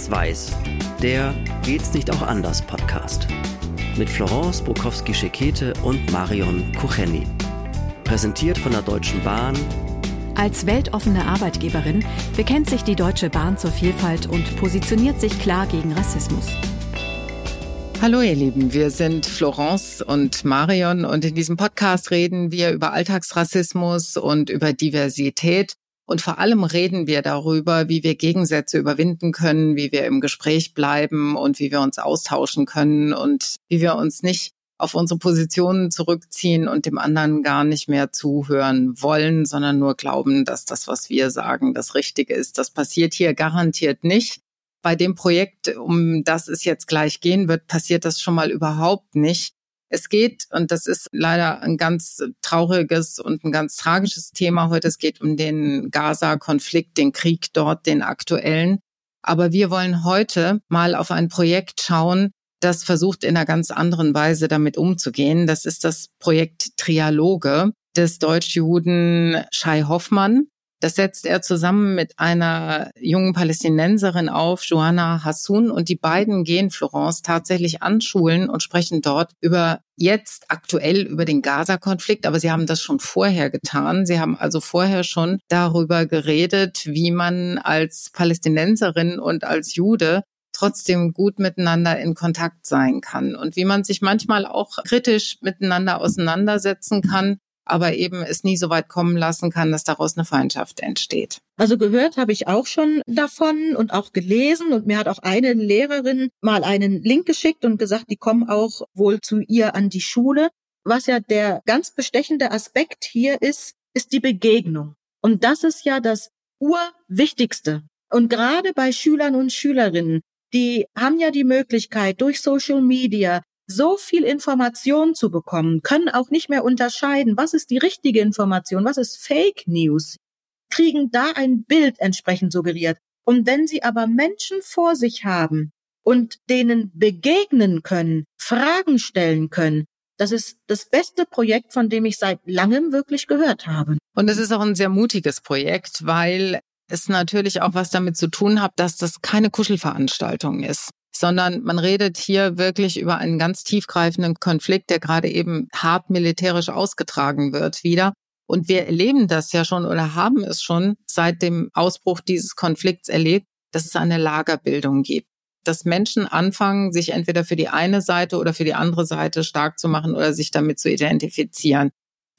Schwarz-Weiß, der Geht's nicht auch anders Podcast. Mit Florence Bukowski-Schekete und Marion Kucheni. Präsentiert von der Deutschen Bahn. Als weltoffene Arbeitgeberin bekennt sich die Deutsche Bahn zur Vielfalt und positioniert sich klar gegen Rassismus. Hallo ihr Lieben, wir sind Florence und Marion und in diesem Podcast reden wir über Alltagsrassismus und über Diversität und vor allem reden wir darüber, wie wir Gegensätze überwinden können, wie wir im Gespräch bleiben und wie wir uns austauschen können und wie wir uns nicht auf unsere Positionen zurückziehen und dem anderen gar nicht mehr zuhören wollen, sondern nur glauben, dass das, was wir sagen, das Richtige ist. Das passiert hier garantiert nicht. Bei dem Projekt, um das es jetzt gleich gehen wird, passiert das schon mal überhaupt nicht. Es geht, und das ist leider ein ganz trauriges und ein ganz tragisches Thema heute, es geht um den Gaza-Konflikt, den Krieg dort, den aktuellen. Aber wir wollen heute mal auf ein Projekt schauen, das versucht in einer ganz anderen Weise damit umzugehen. Das ist das Projekt Trialoge des Deutschjuden Shai Hoffmann. Das setzt er zusammen mit einer jungen Palästinenserin auf, Joanna Hassoun. Und die beiden gehen Florence tatsächlich an Schulen und sprechen dort über jetzt aktuell über den Gaza-Konflikt. Aber sie haben das schon vorher getan. Sie haben also vorher schon darüber geredet, wie man als Palästinenserin und als Jude trotzdem gut miteinander in Kontakt sein kann und wie man sich manchmal auch kritisch miteinander auseinandersetzen kann aber eben es nie so weit kommen lassen kann, dass daraus eine Feindschaft entsteht. Also gehört habe ich auch schon davon und auch gelesen und mir hat auch eine Lehrerin mal einen Link geschickt und gesagt, die kommen auch wohl zu ihr an die Schule. Was ja der ganz bestechende Aspekt hier ist, ist die Begegnung. Und das ist ja das Urwichtigste. Und gerade bei Schülern und Schülerinnen, die haben ja die Möglichkeit, durch Social Media so viel Information zu bekommen, können auch nicht mehr unterscheiden, was ist die richtige Information, was ist Fake News, kriegen da ein Bild entsprechend suggeriert. Und wenn sie aber Menschen vor sich haben und denen begegnen können, Fragen stellen können, das ist das beste Projekt, von dem ich seit langem wirklich gehört habe. Und es ist auch ein sehr mutiges Projekt, weil es natürlich auch was damit zu tun hat, dass das keine Kuschelveranstaltung ist sondern man redet hier wirklich über einen ganz tiefgreifenden Konflikt, der gerade eben hart militärisch ausgetragen wird wieder. Und wir erleben das ja schon oder haben es schon seit dem Ausbruch dieses Konflikts erlebt, dass es eine Lagerbildung gibt. Dass Menschen anfangen, sich entweder für die eine Seite oder für die andere Seite stark zu machen oder sich damit zu identifizieren.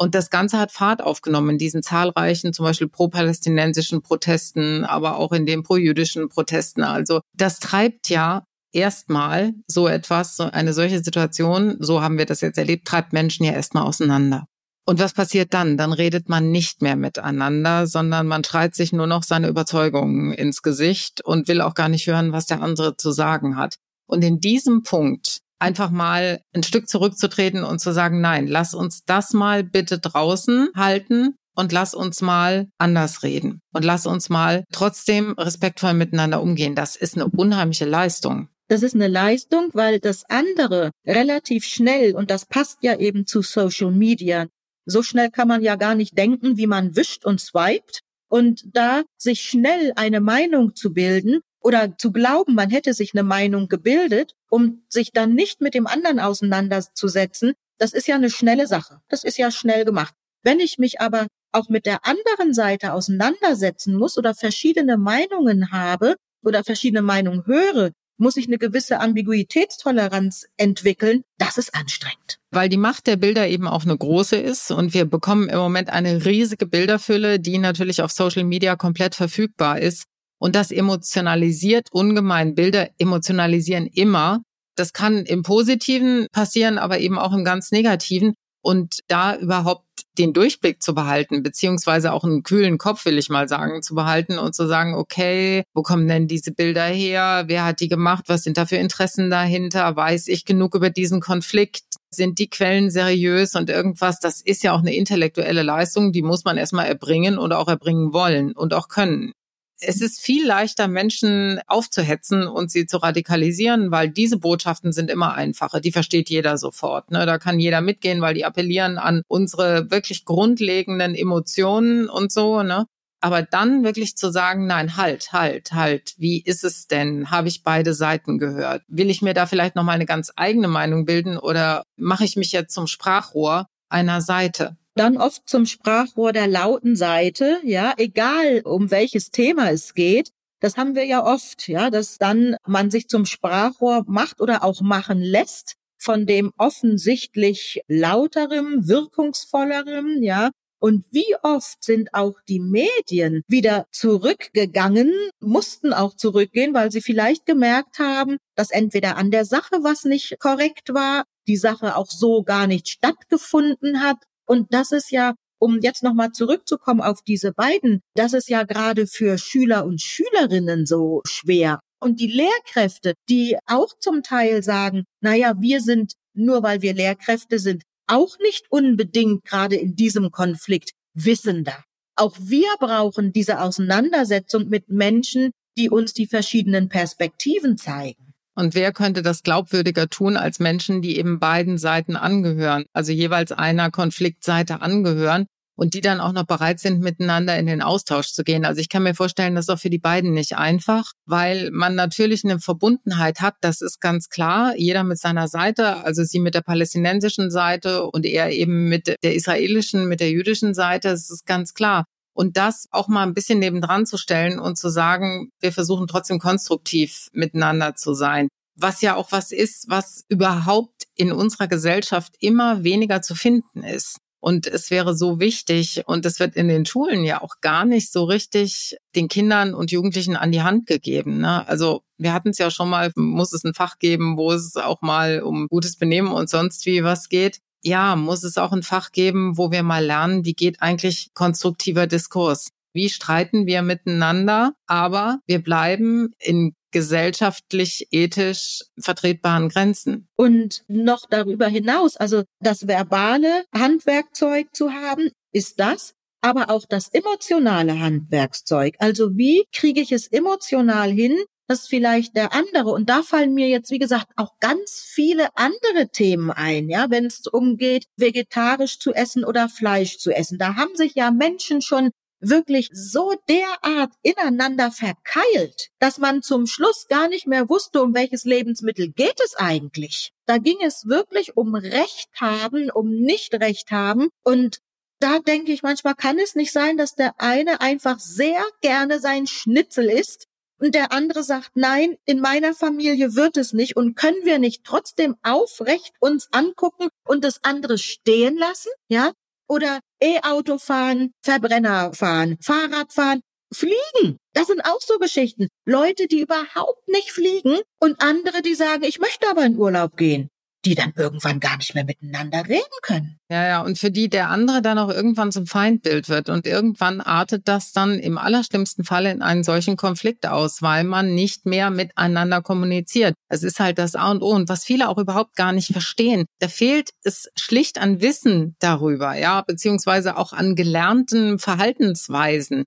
Und das Ganze hat Fahrt aufgenommen in diesen zahlreichen, zum Beispiel pro-palästinensischen Protesten, aber auch in den pro-jüdischen Protesten. Also das treibt ja erstmal so etwas, so eine solche Situation, so haben wir das jetzt erlebt, treibt Menschen ja erstmal auseinander. Und was passiert dann? Dann redet man nicht mehr miteinander, sondern man schreit sich nur noch seine Überzeugungen ins Gesicht und will auch gar nicht hören, was der andere zu sagen hat. Und in diesem Punkt einfach mal ein Stück zurückzutreten und zu sagen, nein, lass uns das mal bitte draußen halten und lass uns mal anders reden und lass uns mal trotzdem respektvoll miteinander umgehen. Das ist eine unheimliche Leistung. Das ist eine Leistung, weil das andere relativ schnell, und das passt ja eben zu Social Media, so schnell kann man ja gar nicht denken, wie man wischt und swiped. Und da sich schnell eine Meinung zu bilden oder zu glauben, man hätte sich eine Meinung gebildet, um sich dann nicht mit dem anderen auseinanderzusetzen, das ist ja eine schnelle Sache. Das ist ja schnell gemacht. Wenn ich mich aber auch mit der anderen Seite auseinandersetzen muss oder verschiedene Meinungen habe oder verschiedene Meinungen höre, muss ich eine gewisse Ambiguitätstoleranz entwickeln. Das ist anstrengend. Weil die Macht der Bilder eben auch eine große ist und wir bekommen im Moment eine riesige Bilderfülle, die natürlich auf Social Media komplett verfügbar ist. Und das emotionalisiert ungemein. Bilder emotionalisieren immer. Das kann im Positiven passieren, aber eben auch im ganz Negativen. Und da überhaupt den Durchblick zu behalten, beziehungsweise auch einen kühlen Kopf, will ich mal sagen, zu behalten und zu sagen, okay, wo kommen denn diese Bilder her? Wer hat die gemacht? Was sind da für Interessen dahinter? Weiß ich genug über diesen Konflikt? Sind die Quellen seriös und irgendwas? Das ist ja auch eine intellektuelle Leistung, die muss man erstmal erbringen und auch erbringen wollen und auch können es ist viel leichter, Menschen aufzuhetzen und sie zu radikalisieren, weil diese Botschaften sind immer einfacher. Die versteht jeder sofort. Ne? Da kann jeder mitgehen, weil die appellieren an unsere wirklich grundlegenden Emotionen und so. Ne? Aber dann wirklich zu sagen, nein, halt, halt, halt, wie ist es denn? Habe ich beide Seiten gehört? Will ich mir da vielleicht noch mal eine ganz eigene Meinung bilden oder mache ich mich jetzt zum Sprachrohr einer Seite? Dann oft zum Sprachrohr der lauten Seite, ja, egal um welches Thema es geht. Das haben wir ja oft, ja, dass dann man sich zum Sprachrohr macht oder auch machen lässt von dem offensichtlich lauterem, wirkungsvollerem, ja, und wie oft sind auch die Medien wieder zurückgegangen, mussten auch zurückgehen, weil sie vielleicht gemerkt haben, dass entweder an der Sache was nicht korrekt war, die Sache auch so gar nicht stattgefunden hat. Und das ist ja, um jetzt nochmal zurückzukommen auf diese beiden, das ist ja gerade für Schüler und Schülerinnen so schwer. Und die Lehrkräfte, die auch zum Teil sagen, naja, wir sind, nur weil wir Lehrkräfte sind, auch nicht unbedingt gerade in diesem Konflikt wissender. Auch wir brauchen diese Auseinandersetzung mit Menschen, die uns die verschiedenen Perspektiven zeigen. Und wer könnte das glaubwürdiger tun als Menschen, die eben beiden Seiten angehören, also jeweils einer Konfliktseite angehören und die dann auch noch bereit sind, miteinander in den Austausch zu gehen. Also ich kann mir vorstellen, das ist auch für die beiden nicht einfach, weil man natürlich eine Verbundenheit hat, das ist ganz klar. Jeder mit seiner Seite, also sie mit der palästinensischen Seite und er eben mit der israelischen, mit der jüdischen Seite, das ist ganz klar. Und das auch mal ein bisschen nebendran zu stellen und zu sagen, wir versuchen trotzdem konstruktiv miteinander zu sein was ja auch was ist, was überhaupt in unserer Gesellschaft immer weniger zu finden ist. Und es wäre so wichtig, und es wird in den Schulen ja auch gar nicht so richtig den Kindern und Jugendlichen an die Hand gegeben. Ne? Also wir hatten es ja schon mal, muss es ein Fach geben, wo es auch mal um gutes Benehmen und sonst wie was geht. Ja, muss es auch ein Fach geben, wo wir mal lernen, wie geht eigentlich konstruktiver Diskurs. Wie streiten wir miteinander, aber wir bleiben in gesellschaftlich, ethisch vertretbaren Grenzen. Und noch darüber hinaus, also das verbale Handwerkzeug zu haben, ist das, aber auch das emotionale Handwerkszeug. Also wie kriege ich es emotional hin, dass vielleicht der andere, und da fallen mir jetzt, wie gesagt, auch ganz viele andere Themen ein, ja, wenn es umgeht, vegetarisch zu essen oder Fleisch zu essen. Da haben sich ja Menschen schon wirklich so derart ineinander verkeilt, dass man zum Schluss gar nicht mehr wusste, um welches Lebensmittel geht es eigentlich. Da ging es wirklich um Recht haben, um nicht Recht haben und da denke ich manchmal kann es nicht sein, dass der eine einfach sehr gerne sein Schnitzel isst und der andere sagt, nein, in meiner Familie wird es nicht und können wir nicht trotzdem aufrecht uns angucken und das andere stehen lassen? Ja, oder E-Auto fahren, Verbrenner fahren, Fahrrad fahren, fliegen. Das sind auch so Geschichten. Leute, die überhaupt nicht fliegen und andere, die sagen, ich möchte aber in Urlaub gehen die dann irgendwann gar nicht mehr miteinander reden können. Ja, ja, und für die der andere dann auch irgendwann zum Feindbild wird und irgendwann artet das dann im allerschlimmsten Fall in einen solchen Konflikt aus, weil man nicht mehr miteinander kommuniziert. Es ist halt das A und O und was viele auch überhaupt gar nicht verstehen. Da fehlt es schlicht an Wissen darüber, ja, beziehungsweise auch an gelernten Verhaltensweisen.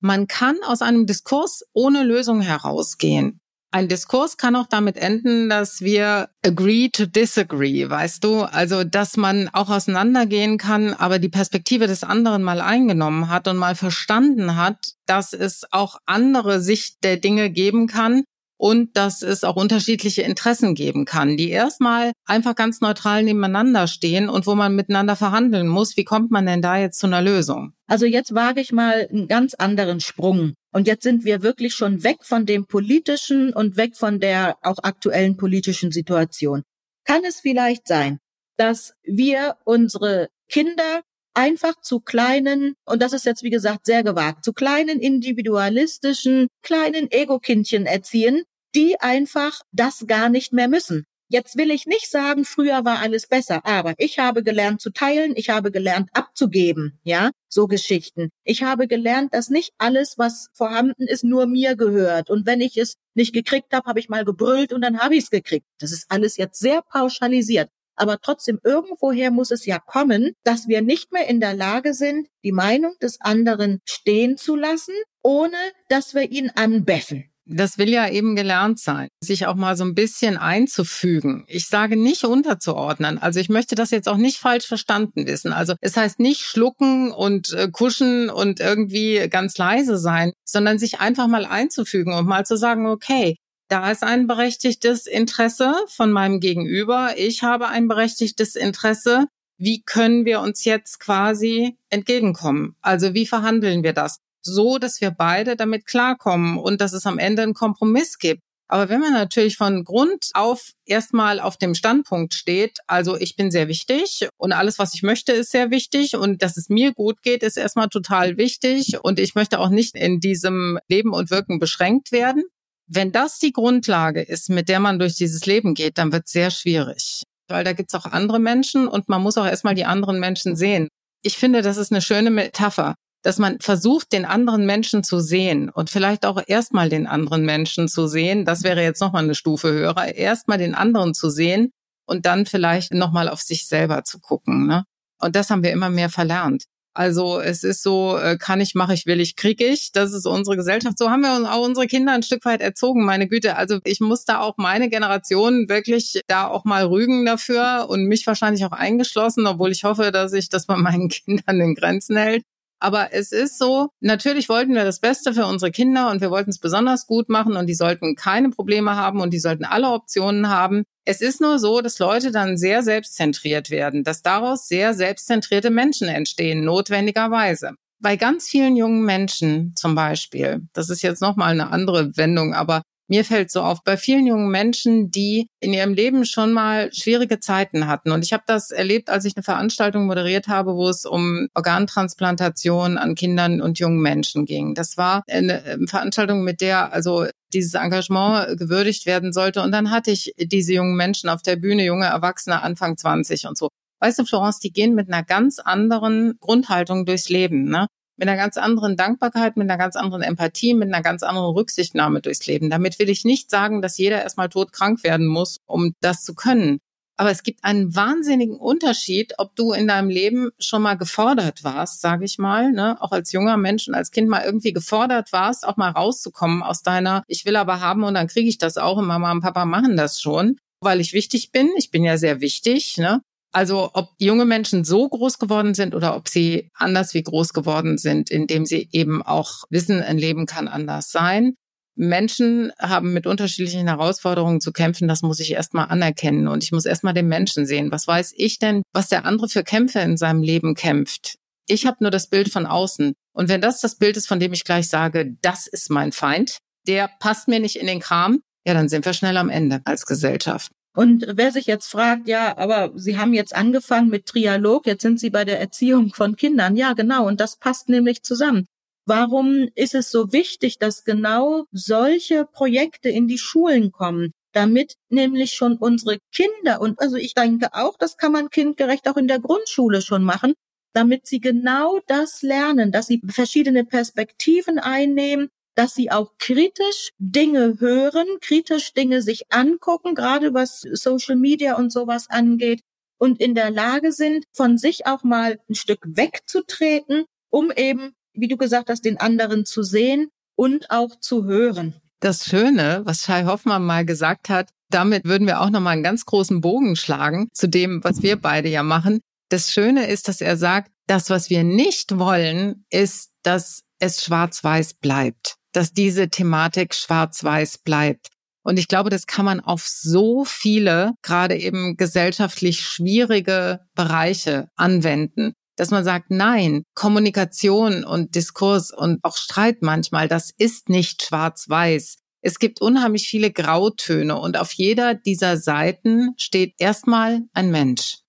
Man kann aus einem Diskurs ohne Lösung herausgehen. Ein Diskurs kann auch damit enden, dass wir agree to disagree, weißt du? Also, dass man auch auseinandergehen kann, aber die Perspektive des anderen mal eingenommen hat und mal verstanden hat, dass es auch andere Sicht der Dinge geben kann und dass es auch unterschiedliche Interessen geben kann, die erstmal einfach ganz neutral nebeneinander stehen und wo man miteinander verhandeln muss. Wie kommt man denn da jetzt zu einer Lösung? Also jetzt wage ich mal einen ganz anderen Sprung. Und jetzt sind wir wirklich schon weg von dem politischen und weg von der auch aktuellen politischen Situation. Kann es vielleicht sein, dass wir unsere Kinder einfach zu kleinen, und das ist jetzt wie gesagt sehr gewagt, zu kleinen individualistischen, kleinen Ego-Kindchen erziehen, die einfach das gar nicht mehr müssen. Jetzt will ich nicht sagen, früher war alles besser, aber ich habe gelernt zu teilen, ich habe gelernt abzugeben, ja, so Geschichten. Ich habe gelernt, dass nicht alles, was vorhanden ist, nur mir gehört. Und wenn ich es nicht gekriegt habe, habe ich mal gebrüllt und dann habe ich es gekriegt. Das ist alles jetzt sehr pauschalisiert. Aber trotzdem, irgendwoher muss es ja kommen, dass wir nicht mehr in der Lage sind, die Meinung des anderen stehen zu lassen, ohne dass wir ihn anbeffen. Das will ja eben gelernt sein, sich auch mal so ein bisschen einzufügen. Ich sage nicht unterzuordnen. Also ich möchte das jetzt auch nicht falsch verstanden wissen. Also es heißt nicht schlucken und äh, kuschen und irgendwie ganz leise sein, sondern sich einfach mal einzufügen und mal zu sagen, okay, da ist ein berechtigtes Interesse von meinem Gegenüber. Ich habe ein berechtigtes Interesse. Wie können wir uns jetzt quasi entgegenkommen? Also wie verhandeln wir das? So, dass wir beide damit klarkommen und dass es am Ende einen Kompromiss gibt. Aber wenn man natürlich von Grund auf erstmal auf dem Standpunkt steht, also ich bin sehr wichtig und alles, was ich möchte, ist sehr wichtig und dass es mir gut geht, ist erstmal total wichtig und ich möchte auch nicht in diesem Leben und Wirken beschränkt werden. Wenn das die Grundlage ist, mit der man durch dieses Leben geht, dann wird es sehr schwierig, weil da gibt es auch andere Menschen und man muss auch erstmal die anderen Menschen sehen. Ich finde, das ist eine schöne Metapher dass man versucht, den anderen Menschen zu sehen und vielleicht auch erstmal den anderen Menschen zu sehen. Das wäre jetzt nochmal eine Stufe höher. Erstmal den anderen zu sehen und dann vielleicht nochmal auf sich selber zu gucken. Ne? Und das haben wir immer mehr verlernt. Also es ist so, äh, kann ich, mache ich, will ich, krieg ich. Das ist unsere Gesellschaft. So haben wir auch unsere Kinder ein Stück weit erzogen, meine Güte. Also ich muss da auch meine Generation wirklich da auch mal rügen dafür und mich wahrscheinlich auch eingeschlossen, obwohl ich hoffe, dass ich das bei meinen Kindern in Grenzen hält. Aber es ist so, natürlich wollten wir das Beste für unsere Kinder und wir wollten es besonders gut machen und die sollten keine Probleme haben und die sollten alle Optionen haben. Es ist nur so, dass Leute dann sehr selbstzentriert werden, dass daraus sehr selbstzentrierte Menschen entstehen, notwendigerweise. Bei ganz vielen jungen Menschen zum Beispiel, das ist jetzt nochmal eine andere Wendung, aber mir fällt so auf, bei vielen jungen Menschen, die in ihrem Leben schon mal schwierige Zeiten hatten. Und ich habe das erlebt, als ich eine Veranstaltung moderiert habe, wo es um Organtransplantation an Kindern und jungen Menschen ging. Das war eine ähm, Veranstaltung, mit der also dieses Engagement gewürdigt werden sollte. Und dann hatte ich diese jungen Menschen auf der Bühne, junge Erwachsene, Anfang 20 und so. Weißt du, Florence, die gehen mit einer ganz anderen Grundhaltung durchs Leben. Ne? Mit einer ganz anderen Dankbarkeit, mit einer ganz anderen Empathie, mit einer ganz anderen Rücksichtnahme durchs Leben. Damit will ich nicht sagen, dass jeder erstmal todkrank werden muss, um das zu können. Aber es gibt einen wahnsinnigen Unterschied, ob du in deinem Leben schon mal gefordert warst, sage ich mal, ne? auch als junger Mensch und als Kind mal irgendwie gefordert warst, auch mal rauszukommen aus deiner, ich will aber haben und dann kriege ich das auch und Mama und Papa machen das schon, weil ich wichtig bin. Ich bin ja sehr wichtig, ne? Also ob junge Menschen so groß geworden sind oder ob sie anders wie groß geworden sind, indem sie eben auch wissen, ein Leben kann anders sein. Menschen haben mit unterschiedlichen Herausforderungen zu kämpfen, das muss ich erstmal anerkennen und ich muss erstmal den Menschen sehen. Was weiß ich denn, was der andere für Kämpfe in seinem Leben kämpft? Ich habe nur das Bild von außen. Und wenn das das Bild ist, von dem ich gleich sage, das ist mein Feind, der passt mir nicht in den Kram, ja, dann sind wir schnell am Ende als Gesellschaft. Und wer sich jetzt fragt, ja, aber Sie haben jetzt angefangen mit Trialog, jetzt sind Sie bei der Erziehung von Kindern. Ja, genau. Und das passt nämlich zusammen. Warum ist es so wichtig, dass genau solche Projekte in die Schulen kommen? Damit nämlich schon unsere Kinder, und also ich denke auch, das kann man kindgerecht auch in der Grundschule schon machen, damit sie genau das lernen, dass sie verschiedene Perspektiven einnehmen, dass sie auch kritisch Dinge hören, kritisch Dinge sich angucken, gerade was Social Media und sowas angeht und in der Lage sind, von sich auch mal ein Stück wegzutreten, um eben, wie du gesagt hast, den anderen zu sehen und auch zu hören. Das Schöne, was Shai Hoffmann mal gesagt hat, damit würden wir auch nochmal einen ganz großen Bogen schlagen zu dem, was wir beide ja machen. Das Schöne ist, dass er sagt, das, was wir nicht wollen, ist, dass es schwarz-weiß bleibt dass diese Thematik schwarz-weiß bleibt. Und ich glaube, das kann man auf so viele, gerade eben gesellschaftlich schwierige Bereiche anwenden, dass man sagt, nein, Kommunikation und Diskurs und auch Streit manchmal, das ist nicht schwarz-weiß. Es gibt unheimlich viele Grautöne und auf jeder dieser Seiten steht erstmal ein Mensch.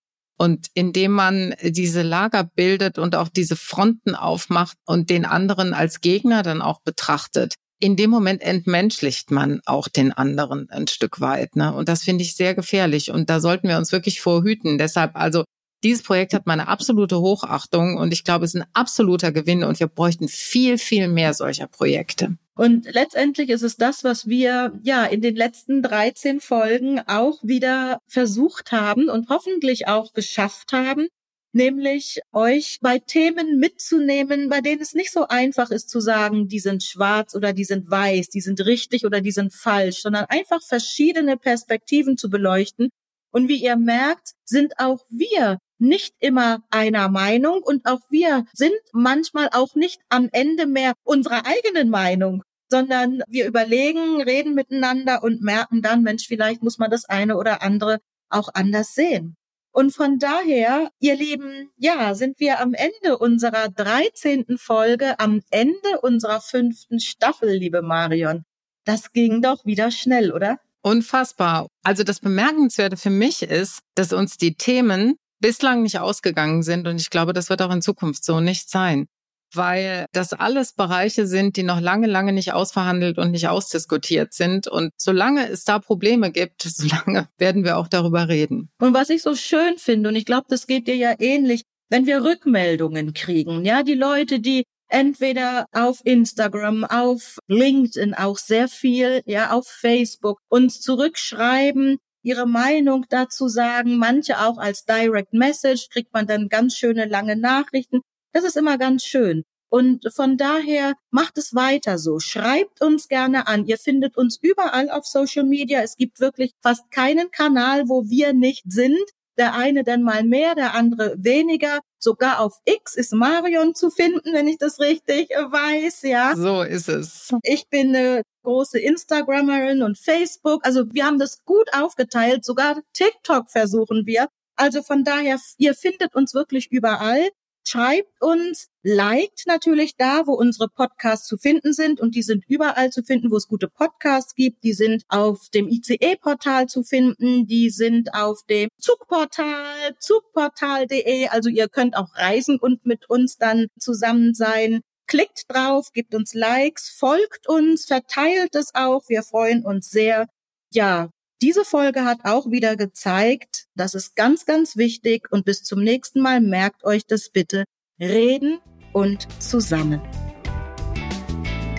Und indem man diese Lager bildet und auch diese Fronten aufmacht und den anderen als Gegner dann auch betrachtet, in dem Moment entmenschlicht man auch den anderen ein Stück weit. Ne? Und das finde ich sehr gefährlich. Und da sollten wir uns wirklich vorhüten. Deshalb also dieses Projekt hat meine absolute Hochachtung und ich glaube, es ist ein absoluter Gewinn und wir bräuchten viel, viel mehr solcher Projekte. Und letztendlich ist es das, was wir ja in den letzten 13 Folgen auch wieder versucht haben und hoffentlich auch geschafft haben, nämlich euch bei Themen mitzunehmen, bei denen es nicht so einfach ist zu sagen, die sind schwarz oder die sind weiß, die sind richtig oder die sind falsch, sondern einfach verschiedene Perspektiven zu beleuchten. Und wie ihr merkt, sind auch wir nicht immer einer Meinung und auch wir sind manchmal auch nicht am Ende mehr unserer eigenen Meinung, sondern wir überlegen, reden miteinander und merken dann, Mensch, vielleicht muss man das eine oder andere auch anders sehen. Und von daher, ihr Lieben, ja, sind wir am Ende unserer 13. Folge, am Ende unserer fünften Staffel, liebe Marion. Das ging doch wieder schnell, oder? Unfassbar. Also das Bemerkenswerte für mich ist, dass uns die Themen bislang nicht ausgegangen sind. Und ich glaube, das wird auch in Zukunft so nicht sein, weil das alles Bereiche sind, die noch lange, lange nicht ausverhandelt und nicht ausdiskutiert sind. Und solange es da Probleme gibt, solange werden wir auch darüber reden. Und was ich so schön finde und ich glaube, das geht dir ja ähnlich, wenn wir Rückmeldungen kriegen, ja, die Leute, die entweder auf Instagram, auf LinkedIn auch sehr viel, ja, auf Facebook uns zurückschreiben, ihre Meinung dazu sagen. Manche auch als Direct Message kriegt man dann ganz schöne lange Nachrichten. Das ist immer ganz schön. Und von daher macht es weiter so. Schreibt uns gerne an. Ihr findet uns überall auf Social Media. Es gibt wirklich fast keinen Kanal, wo wir nicht sind. Der eine dann mal mehr, der andere weniger. Sogar auf X ist Marion zu finden, wenn ich das richtig weiß, ja. So ist es. Ich bin eine große Instagrammerin und Facebook. Also wir haben das gut aufgeteilt. Sogar TikTok versuchen wir. Also von daher, ihr findet uns wirklich überall. Schreibt uns, liked natürlich da, wo unsere Podcasts zu finden sind und die sind überall zu finden, wo es gute Podcasts gibt. Die sind auf dem ICE-Portal zu finden, die sind auf dem Zugportal, zugportal.de. Also ihr könnt auch reisen und mit uns dann zusammen sein. Klickt drauf, gibt uns Likes, folgt uns, verteilt es auch. Wir freuen uns sehr. Ja, diese Folge hat auch wieder gezeigt, das ist ganz, ganz wichtig und bis zum nächsten Mal merkt euch das bitte. Reden und zusammen.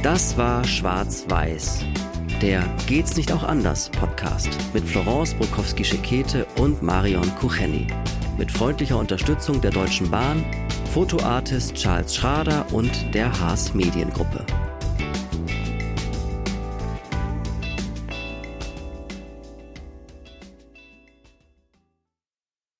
Das war Schwarz-Weiß, der Geht's nicht auch anders Podcast mit Florence Brokowski-Schekete und Marion Kucheni. Mit freundlicher Unterstützung der Deutschen Bahn, Fotoartist Charles Schrader und der Haas Mediengruppe.